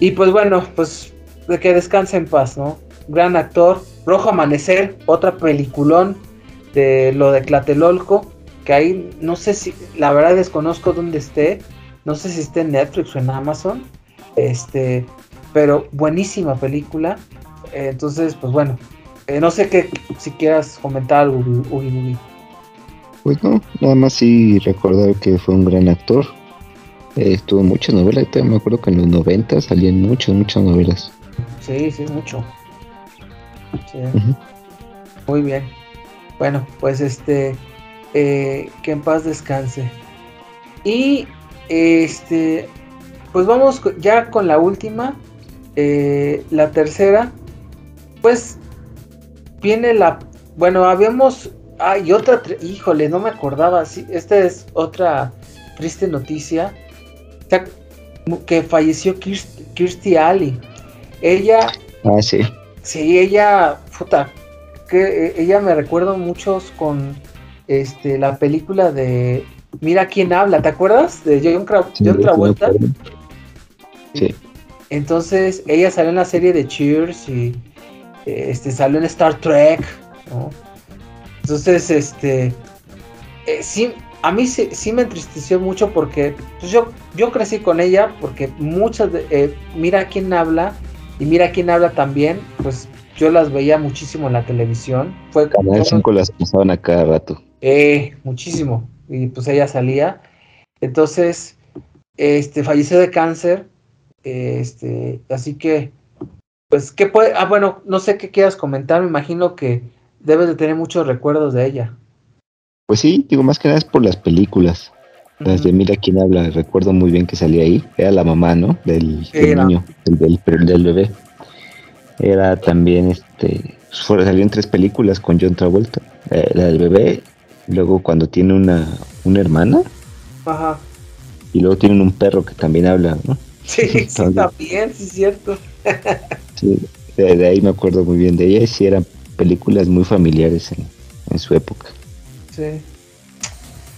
Speaker 2: Y pues bueno, pues de que descanse en paz, ¿no? Gran actor. Rojo Amanecer, otra peliculón de lo de Clatelolco, que ahí no sé si, la verdad desconozco dónde esté, no sé si esté en Netflix o en Amazon, este, pero buenísima película. entonces, pues bueno, eh, no sé qué, si quieras comentar algo, Ugi,
Speaker 1: Pues no, nada más sí recordar que fue un gran actor. Eh, estuvo en muchas novelas, me acuerdo que en los 90 salían muchas, muchas novelas.
Speaker 2: Sí, sí, mucho. Muy bien. Bueno, pues este, eh, que en paz descanse. Y este, pues vamos ya con la última, eh, la tercera. Pues viene la, bueno, habíamos, hay otra, híjole, no me acordaba, sí, esta es otra triste noticia, que falleció Kirstie, Kirstie Ali. Ella.
Speaker 1: Ah, sí.
Speaker 2: Sí, ella. Puta. Que eh, ella me recuerda muchos con este la película de Mira quién habla, ¿te acuerdas? De John, Travolta.
Speaker 1: Sí.
Speaker 2: Entonces, ella salió en la serie de Cheers y este salió en Star Trek, Entonces, este eh, sí, a mí sí, sí, me entristeció mucho porque pues yo, yo crecí con ella porque muchas de, eh, mira quién habla y mira quién habla también, pues yo las veía muchísimo en la televisión. Fue
Speaker 1: Canal 5 las pasaban a cada rato.
Speaker 2: Eh, muchísimo. Y pues ella salía. Entonces, este, falleció de cáncer. Este, así que, pues, ¿qué puede? Ah, bueno, no sé qué quieras comentar. Me imagino que debes de tener muchos recuerdos de ella.
Speaker 1: Pues sí, digo, más que nada es por las películas. Las de Mira quién habla, recuerdo muy bien que salía ahí. Era la mamá, ¿no? Del, niño, del, del, bebé. Era también, este, salió en tres películas con John Travolta. Eh, la del bebé, luego cuando tiene una, una hermana.
Speaker 2: Ajá.
Speaker 1: Y luego tienen un perro que también habla, ¿no?
Speaker 2: Sí, sí, también, sí, es cierto.
Speaker 1: sí, de, ahí me acuerdo muy bien de ella. Y sí, eran películas muy familiares en, en su época.
Speaker 2: Sí,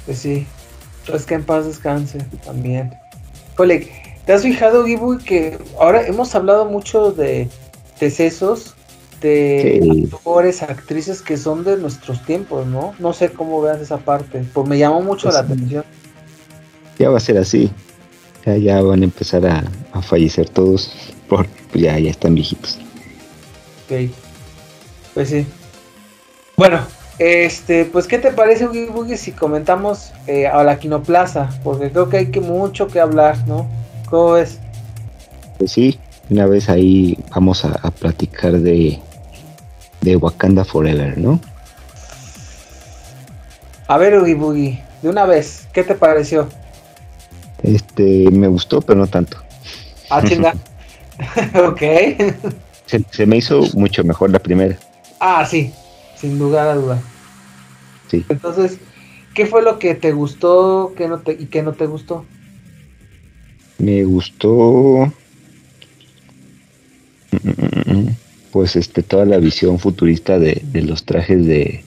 Speaker 2: pues sí. Pues que en paz descanse también. Ole, ¿te has fijado, Gibu, que ahora hemos hablado mucho de decesos de actores, actrices que son de nuestros tiempos, ¿no? No sé cómo veas esa parte, pues me llamó mucho pues la atención.
Speaker 1: Ya va a ser así. Ya, ya van a empezar a, fallecer todos porque pues ya, ya están viejitos.
Speaker 2: Ok. Pues sí. Bueno, Este, pues, ¿qué te parece, Boogie si comentamos eh, a la Quinoplaza? Porque creo que hay que mucho que hablar, ¿no? ¿Cómo ves?
Speaker 1: Pues sí, una vez ahí vamos a, platicar de, de Wakanda Forever, ¿no?
Speaker 2: A ver, Boogie Boogie, de una vez, ¿qué te pareció?
Speaker 1: Este, me gustó, pero no tanto.
Speaker 2: Ah, chinga. ok.
Speaker 1: Se, me hizo mucho mejor la primera.
Speaker 2: Ah, sí, sin lugar a duda.
Speaker 1: Sí.
Speaker 2: Entonces, ¿qué fue lo que te gustó qué no te, y qué no te gustó?
Speaker 1: Me gustó. Pues este, toda la visión futurista de, los trajes de,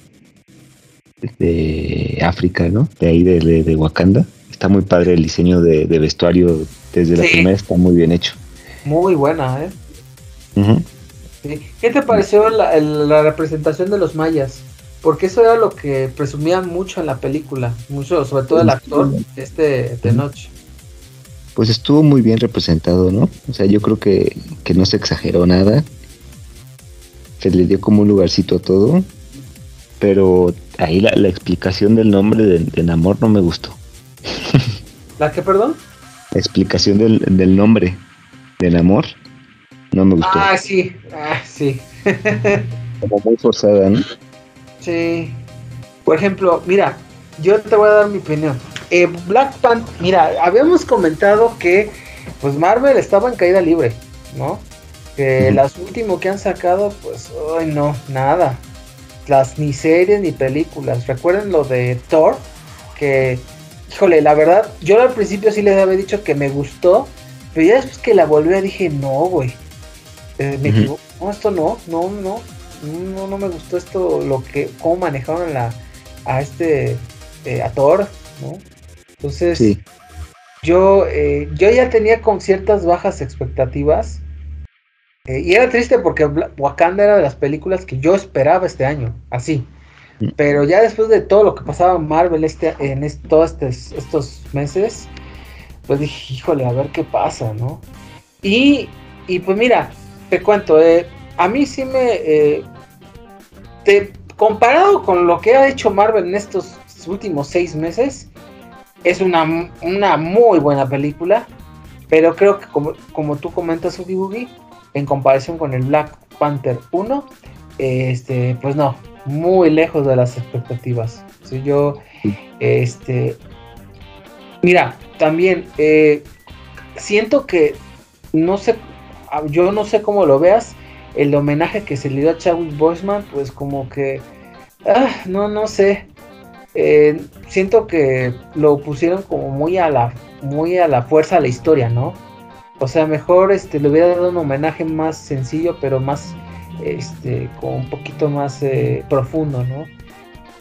Speaker 1: de África, ¿no? De ahí de, de, Wakanda. Está muy padre el diseño de, vestuario desde la primera, está muy bien hecho.
Speaker 2: Muy buena, ¿eh? ¿Qué te pareció la, representación de los mayas? Porque eso era lo que presumían mucho en la película, mucho, sobre todo el actor, este de noche.
Speaker 1: Pues estuvo muy bien representado, ¿no? O sea, yo creo que, no se exageró nada. Se le dio como un lugarcito a todo. Pero ahí la, explicación del nombre de, de, Namor no me gustó.
Speaker 2: ¿La qué, perdón?
Speaker 1: La explicación del, del nombre de Namor no me gustó.
Speaker 2: Ah, sí, ah, sí.
Speaker 1: Como muy forzada, ¿no?
Speaker 2: Sí. Por ejemplo, mira, yo te voy a dar mi opinión. Eh, Black Panther, mira, habíamos comentado que pues Marvel estaba en caída libre, ¿no? Que las últimas que han sacado, pues, ay no, nada. Las ni series ni películas. Recuerden lo de Thor, que, híjole, la verdad, yo al principio sí les había dicho que me gustó, pero ya después que la volví dije, no, güey, eh, me equivoco. No, esto no, no, no, no, no me gustó esto, lo que, cómo manejaron la, a este, eh, a Thor, ¿no? Entonces, yo, eh, yo ya tenía con ciertas bajas expectativas. y era triste porque Wakanda era de las películas que yo esperaba este año, así. Mm. Pero ya después de todo lo que pasaba en Marvel este, en todos estos meses, pues dije, híjole, a ver qué pasa, ¿no? Y, y pues mira, te cuento, eh, a mí sí me... Eh, te, comparado con lo que ha hecho Marvel en estos últimos seis meses, es una, muy buena película, pero creo que como, como tú comentas, Ugi Boogie, en comparación con el Black Panther 1, este, pues no, muy lejos de las expectativas. Si yo, este, mira, también eh, siento que no sé yo no sé cómo lo veas, el homenaje que se le dio a Chadwick Boseman, pues como que, ah, no, no sé, eh, siento que lo pusieron como muy a la, muy a la fuerza a la historia, ¿no? O sea, mejor este, le hubiera dado un homenaje más sencillo, pero más, este, con un poquito más eh, profundo, ¿no?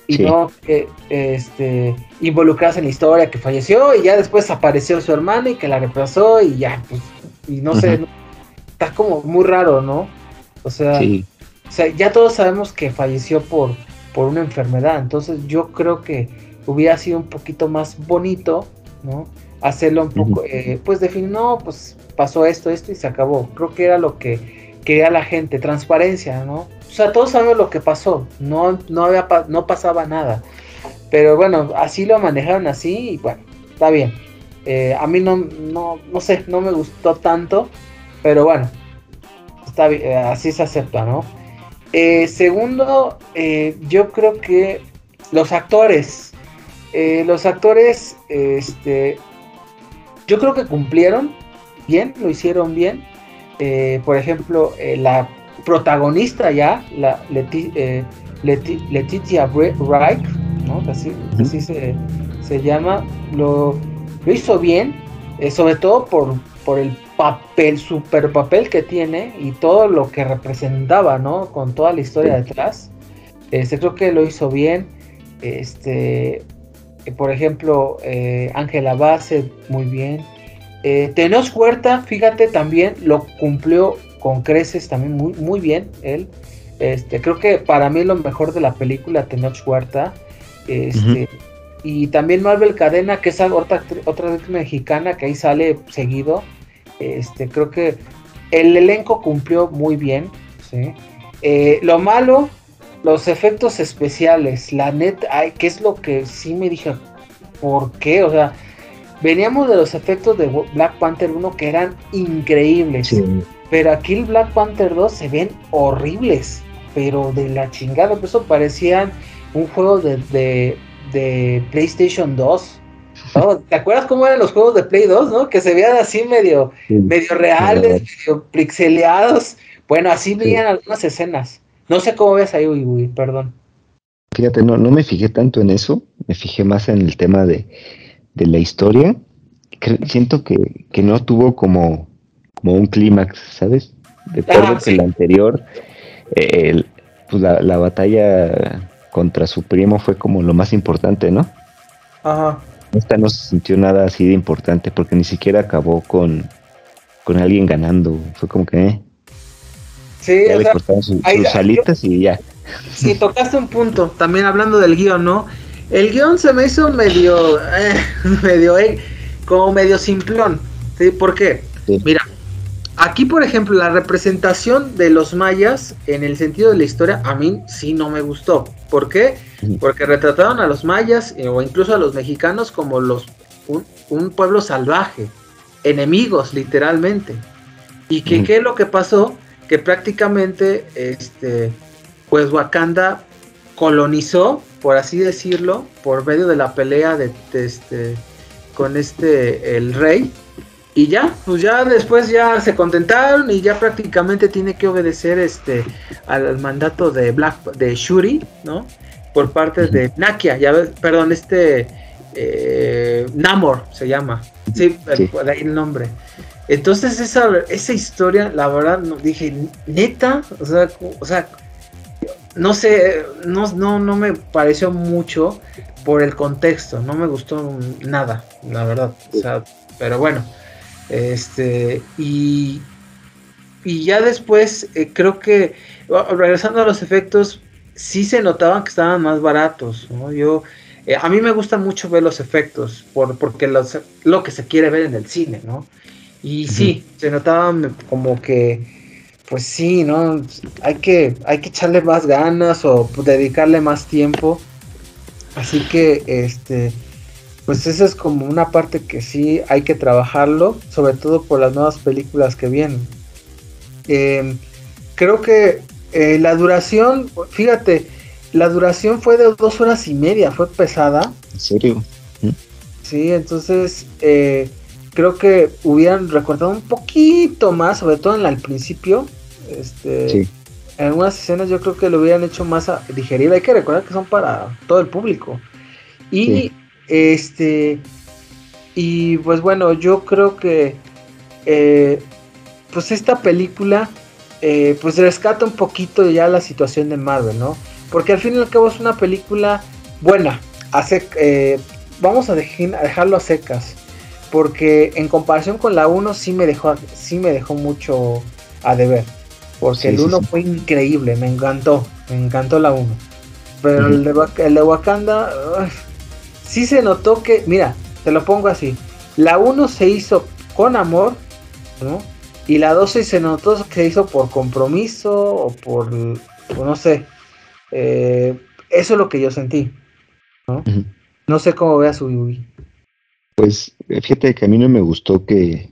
Speaker 2: Y no que, este, involucrarse en la historia que falleció y ya después apareció su hermana y que la reemplazó y ya, pues, y no sé, está como muy raro, ¿no? O sea, o sea, ya todos sabemos que falleció por, por una enfermedad, entonces yo creo que hubiera sido un poquito más bonito, ¿no? Hacerlo un poco, eh, pues definir, no, pues pasó esto, esto y se acabó. Creo que era lo que quería la gente, transparencia, ¿no? O sea, todos sabemos lo que pasó, no, no, había, no pasaba nada. Pero bueno, así lo manejaron así y bueno, está bien. Eh, a mí no, no, no sé, no me gustó tanto. Pero bueno, está eh, así se acepta, ¿no? Eh, segundo, eh, yo creo que los actores, los actores, este, yo creo que cumplieron bien, lo hicieron bien. por ejemplo, la protagonista ya, la Letitia Wright, ¿no? Así, se, llama, lo, lo hizo bien, sobre todo por, por el papel, super papel que tiene y todo lo que representaba, ¿no? Con toda la historia detrás. Este, creo que lo hizo bien. Este, eh, por ejemplo, eh, Ángela Base, muy bien. Eh, Tenoch Huerta, fíjate, también lo cumplió con creces también muy, muy bien él. Este, creo que para mí lo mejor de la película Tenoch Huerta. Este, Y también Marvel Cadena, que es otra, otra mexicana que ahí sale seguido. Este, creo que el elenco cumplió muy bien. Eh, lo malo, los efectos especiales, la neta, ay, ¿qué es lo que sí me dije? ¿Por qué? O sea, veníamos de los efectos de Black Panther 1 que eran increíbles. Pero aquí el Black Panther 2 se ven horribles. Pero de la chingada. Por eso parecían un juego de, de, PlayStation 2. ¿Te acuerdas cómo eran los juegos de Play 2, no? Que se veían así medio, medio reales, medio pixeleados. Bueno, así veían algunas escenas. No sé cómo ves ahí, uy, perdón.
Speaker 1: Fíjate, no, no me fijé tanto en eso, me fijé más en el tema de, de la historia. siento que, que, no tuvo como, como un clímax, ¿sabes? De ah, que el anterior, el, pues la, la, batalla contra su primo fue como lo más importante, ¿no?
Speaker 2: Ajá.
Speaker 1: Esta no se sintió nada así de importante porque ni siquiera acabó con, con alguien ganando. Fue como que... Eh,
Speaker 2: sí,
Speaker 1: ya le cortaron sus alitas y ya.
Speaker 2: Sí, tocaste un punto, también hablando del guion, ¿no? El guion se me hizo medio, eh, medio, eh, como medio simplón. ¿sí? ¿Por qué? Mira, aquí por ejemplo la representación de los mayas en el sentido de la historia a mí sí no me gustó. ¿Por qué? Porque retrataron a los mayas eh, o incluso a los mexicanos como los un, un pueblo salvaje, enemigos literalmente. ¿Y que, qué es lo que pasó? Que prácticamente este pues Wakanda colonizó, por así decirlo, por medio de la pelea de, este con este el rey y ya, pues ya después ya se contentaron y ya prácticamente tiene que obedecer este al, mandato de Black de Shuri, ¿no? Por parte de Nakia, ya ves, perdón, este eh, Namor se llama. Sí, de ahí el nombre. Entonces esa, esa historia, la verdad, dije, neta, o sea, o sea, no sé, no, no, no me pareció mucho por el contexto, no me gustó nada, la verdad. O sea, pero bueno, este, y, y ya después eh, creo que, regresando a los efectos, sí se notaban que estaban más baratos, ¿no? Yo, eh, a mí me gusta mucho ver los efectos, por, porque los, lo que se quiere ver en el cine, ¿no? Y sí, se notaban como que pues sí, ¿no? Hay que, hay que echarle más ganas o dedicarle más tiempo. Así que, este, pues esa es como una parte que sí hay que trabajarlo, sobre todo por las nuevas películas que vienen. Em, creo que eh, la duración, fíjate, la duración fue de dos horas y media, fue pesada.
Speaker 1: ¿En serio?
Speaker 2: Sí, entonces eh, creo que hubieran recortado un poquito más, sobre todo en al principio, este, En algunas escenas yo creo que lo hubieran hecho más digerible. Hay que recordar que son para todo el público. Y este. Y pues bueno, yo creo que. Eh, pues esta película. Eh, pues rescata un poquito ya la situación de Marvel, ¿no? Porque al fin y al cabo es una película buena. Hace, eh, vamos a, dejarlo a secas. Porque en comparación con la 1 sí me dejó, sí me dejó mucho a deber. Porque el 1 fue increíble, me encantó, me encantó la 1. Pero el, de, el, de, Wakanda, sí se notó que, mira, te lo pongo así, la 1 se hizo con amor, ¿no? Y la 2 se notó que se hizo por compromiso o por, no sé. Eh, eso es lo que yo sentí, ¿no? No sé cómo veas Uy.
Speaker 1: Pues fíjate que a mí no me gustó que,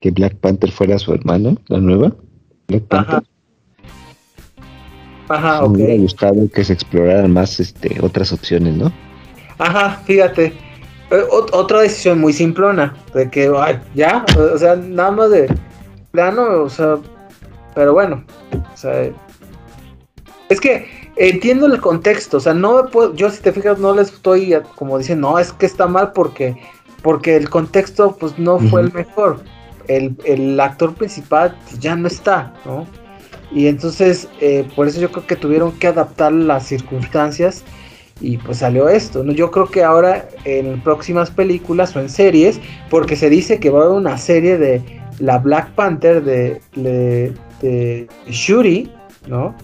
Speaker 1: que Black Panther fuera su hermano, la nueva.
Speaker 2: Ajá. Ajá,
Speaker 1: Me hubiera gustado que se exploraran más este, otras opciones, ¿no?
Speaker 2: Ajá, fíjate. Eh, otra decisión muy simplona, de que, ya, o sea, nada más de plano, o sea, pero bueno, o sea, es que entiendo el contexto, o sea, no puedo, yo si te fijas no les estoy como diciendo, no, es que está mal porque, porque el contexto pues no fue el mejor el, actor principal ya no está, ¿no? Y entonces, eh, por eso yo creo que tuvieron que adaptar las circunstancias y pues salió esto, ¿no? Yo creo que ahora en próximas películas o en series, porque se dice que va a haber una serie de la Black Panther de, de, Shuri, ¿no?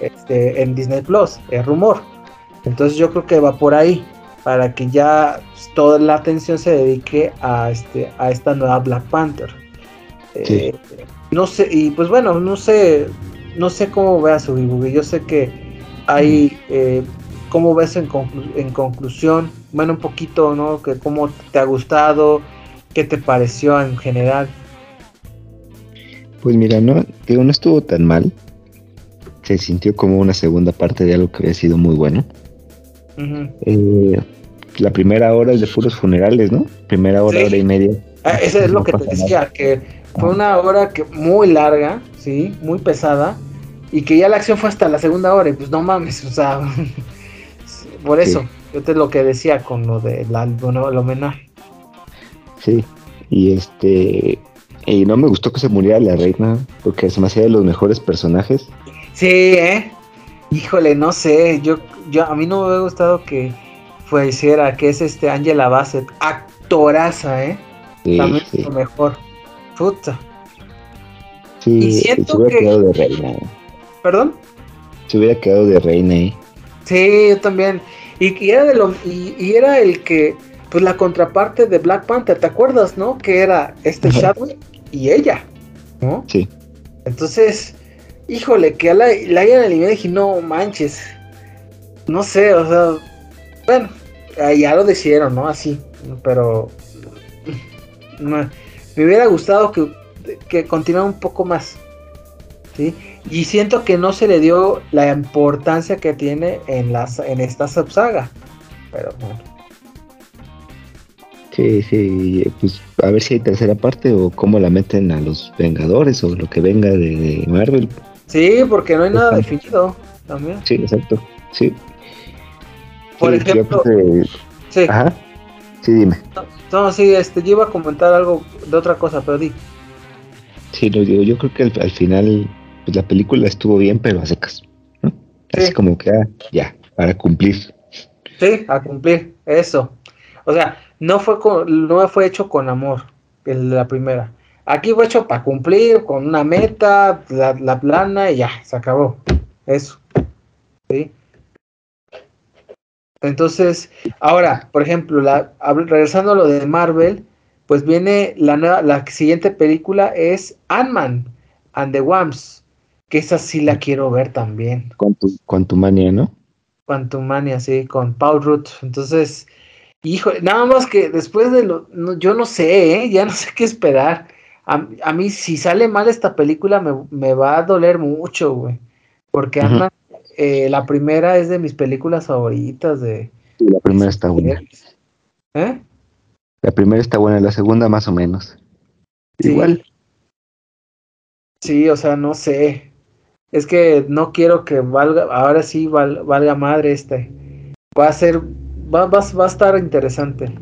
Speaker 2: este, en Disney Plus, es rumor. Entonces yo creo que va por ahí, para que ya toda la atención se dedique a, este, a esta nueva Black Panther. Eh, no sé, y pues bueno, no sé, no sé cómo vea su Yo sé que, Hay, eh, ¿cómo ves en, en, conclusión? Bueno, un poquito, ¿no? Que ¿Cómo te ha gustado? ¿Qué te pareció en general?
Speaker 1: Pues mira, no, digo, no estuvo tan mal. Se sintió como una segunda parte de algo que había sido muy bueno. eh, la primera hora es de puros funerales, ¿no? Primera hora, hora y media.
Speaker 2: Ah, eso es lo que te decía, que fue una hora que muy larga, sí, muy pesada, y que ya la acción fue hasta la segunda hora, y pues no mames, o sea, por eso, yo te lo que decía con lo del bueno, el homenaje.
Speaker 1: Sí, y este, y no me gustó que se muriera la reina, porque se me hacía de los mejores personajes.
Speaker 2: Sí, eh, híjole, no sé, yo, yo, a mí no me había gustado que hiciera que es este Angela Bassett, actoraza, ¿eh? También lo mejor. Puta.
Speaker 1: Sí, y siento se hubiera quedado de reina.
Speaker 2: ¿Perdón?
Speaker 1: Se hubiera quedado de reina ahí.
Speaker 2: Sí, yo también. Y, era de lo, y, era el que, pues la contraparte de Black Panther, ¿te acuerdas, no? Que era este Chadwick y ella, ¿no?
Speaker 1: Sí.
Speaker 2: Entonces, híjole, que la, la hayan eliminado y dije, no manches. No sé, o sea, bueno, ya lo decidieron, ¿no? Así, pero me hubiera gustado que, que continuara un poco más. ¿sí? Y siento que no se le dio la importancia que tiene en, las, en esta subsaga. Pero bueno.
Speaker 1: Sí, sí, pues a ver si hay tercera parte o cómo la meten a los Vengadores o lo que venga de, Marvel.
Speaker 2: Sí, porque no hay nada definido también.
Speaker 1: Sí, exacto, sí.
Speaker 2: Por ejemplo.
Speaker 1: Sí. Ajá. Sí, dime.
Speaker 2: No, sí, este, yo iba a comentar algo de otra cosa, pero di.
Speaker 1: Sí, lo digo, yo creo que al, final pues la película estuvo bien, pero a secas. ¿no? Así como que ah, ya, para cumplir.
Speaker 2: Sí, a cumplir, eso. O sea, no fue con, no fue hecho con amor, el la primera. Aquí fue hecho para cumplir, con una meta, la, la plana y ya, se acabó. Eso. ¿Sí? Entonces, ahora, por ejemplo, la, regresando a lo de Marvel, pues viene la nueva, la siguiente película es Ant-Man and the Wams, que esa sí la quiero ver también.
Speaker 1: Quantumania, ¿no?
Speaker 2: Quantumania, sí, con Paul Rudd. Entonces, hijo, nada más que después de lo, yo no sé, ¿eh? ya no sé qué esperar. A, mí, si sale mal esta película, me, me va a doler mucho, güey. Porque eh, la primera es de mis películas favoritas de...
Speaker 1: Sí, la primera está buena. ¿Eh? La primera está buena, la segunda más o menos. Igual.
Speaker 2: Sí, o sea, no sé. Es que no quiero que valga, ahora sí valga madre este. Va a ser, va, va, va a estar interesante.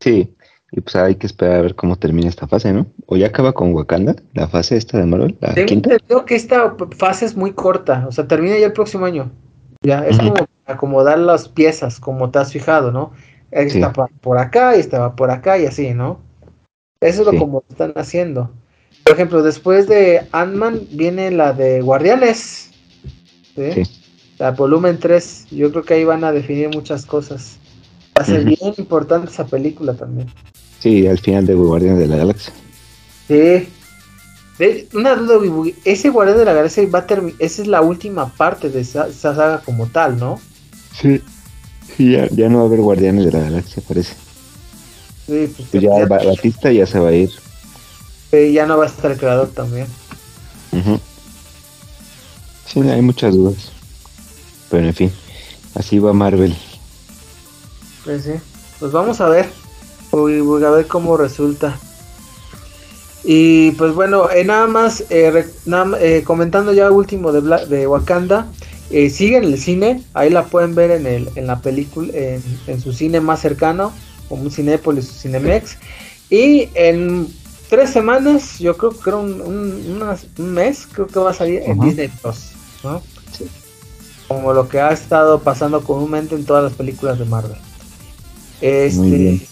Speaker 1: Sí, y pues hay que esperar a ver cómo termina esta fase, ¿no? O ya acaba con Wakanda, la fase esta de Marvel, la
Speaker 2: Tengo que esta fase es muy corta, o sea, termina ya el próximo año. Ya, es como acomodar las piezas, como te has fijado, ¿no? Esta por acá y esta va por acá y así, ¿no? Eso es lo como están haciendo. Por ejemplo, después de Ant-Man viene la de Guardianes. ¿sí? La volumen 3. Yo creo que ahí van a definir muchas cosas. Va a ser bien importante esa película también.
Speaker 1: Sí, al final de Guardianes de la Galaxia.
Speaker 2: Sí. una duda, ese Guardián de la Galaxia va a terminar. Esa es la última parte de esa, saga como tal, ¿no?
Speaker 1: Sí. Sí, ya, no va a haber Guardianes de la Galaxia, parece. Sí, pues, pues ya, Batista ya se va a ir.
Speaker 2: Ya no va a estar el creador también.
Speaker 1: Sí, hay muchas dudas. Pero en fin, así va Marvel.
Speaker 2: Pues sí, pues vamos a ver. Voy, a ver cómo resulta. Y pues bueno, eh, nada más eh, eh, comentando ya último de, de Wakanda. sigue en el cine, ahí la pueden ver en, el, en la película, en, su cine más cercano, como un Cinépolis o Cinemex. Y en tres semanas, yo creo que un, un, mes, creo que va a salir en Disney Plus, Como lo que ha estado pasando comúnmente en todas las películas de Marvel. Este,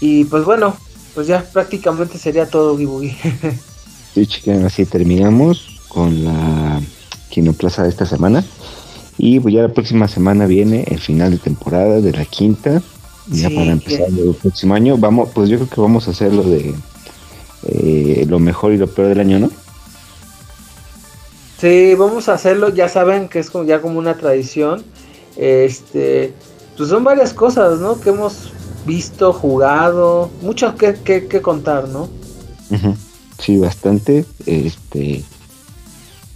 Speaker 2: y pues bueno, pues ya prácticamente sería todo Gibugi.
Speaker 1: sí, chicas, así terminamos con la Kinoplaza de esta semana. Y pues ya la próxima semana viene el final de temporada de la quinta. Ya para empezar el próximo año, vamos, pues yo creo que vamos a hacer lo de eh, lo mejor y lo peor del año, ¿no?
Speaker 2: Sí, vamos a hacerlo, ya saben que es como, ya como una tradición. Este, pues son varias cosas, ¿no? Que hemos visto, jugado, mucho que, que, contar, ¿no?
Speaker 1: Sí, bastante. Este,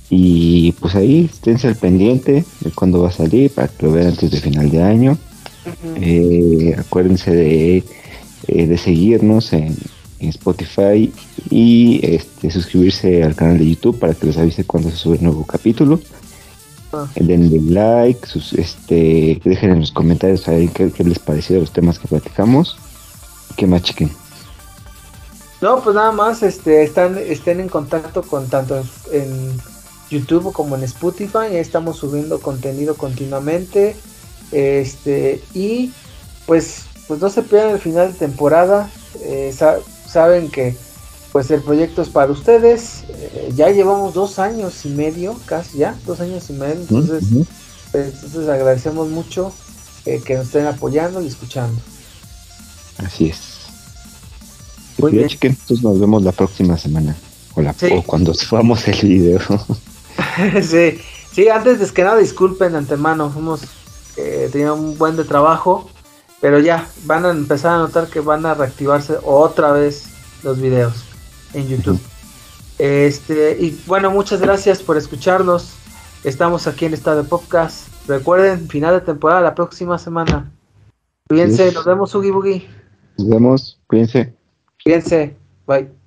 Speaker 1: y pues ahí esténse al pendiente de cuándo va a salir para que lo vean antes de final de año. Eh, acuérdense de, eh, de seguirnos en, Spotify y este, suscribirse al canal de YouTube para que les avise cuando se sube el nuevo capítulo. Ah. Denle like, sus, este, dejen en los comentarios qué, qué les pareció los temas que platicamos. ¿Qué más, chiquen?
Speaker 2: No, pues nada más este, están, estén en contacto con tanto en, YouTube como en Spotify. estamos subiendo contenido continuamente. Este, y pues, pues no se pierdan el final de temporada. Eh, saben que pues el proyecto es para ustedes. Eh, ya llevamos dos años y medio, casi ya, dos años y medio. Entonces, pues, entonces agradecemos mucho eh, que nos estén apoyando y escuchando.
Speaker 1: Así es. Muy bien. entonces nos vemos la próxima semana. O, o cuando subamos el video.
Speaker 2: sí, sí, antes de que nada disculpen de antemano, hemos eh, tenido un buen de trabajo, pero ya van a empezar a notar que van a reactivarse otra vez los videos en YouTube. Este, y bueno, muchas gracias por escucharnos. Estamos aquí en Estado de Podcast. Recuerden, final de temporada la próxima semana. Cuídense, nos vemos, Ugi Boogie.
Speaker 1: Nos vemos, cuídense.
Speaker 2: Cuídense, bye.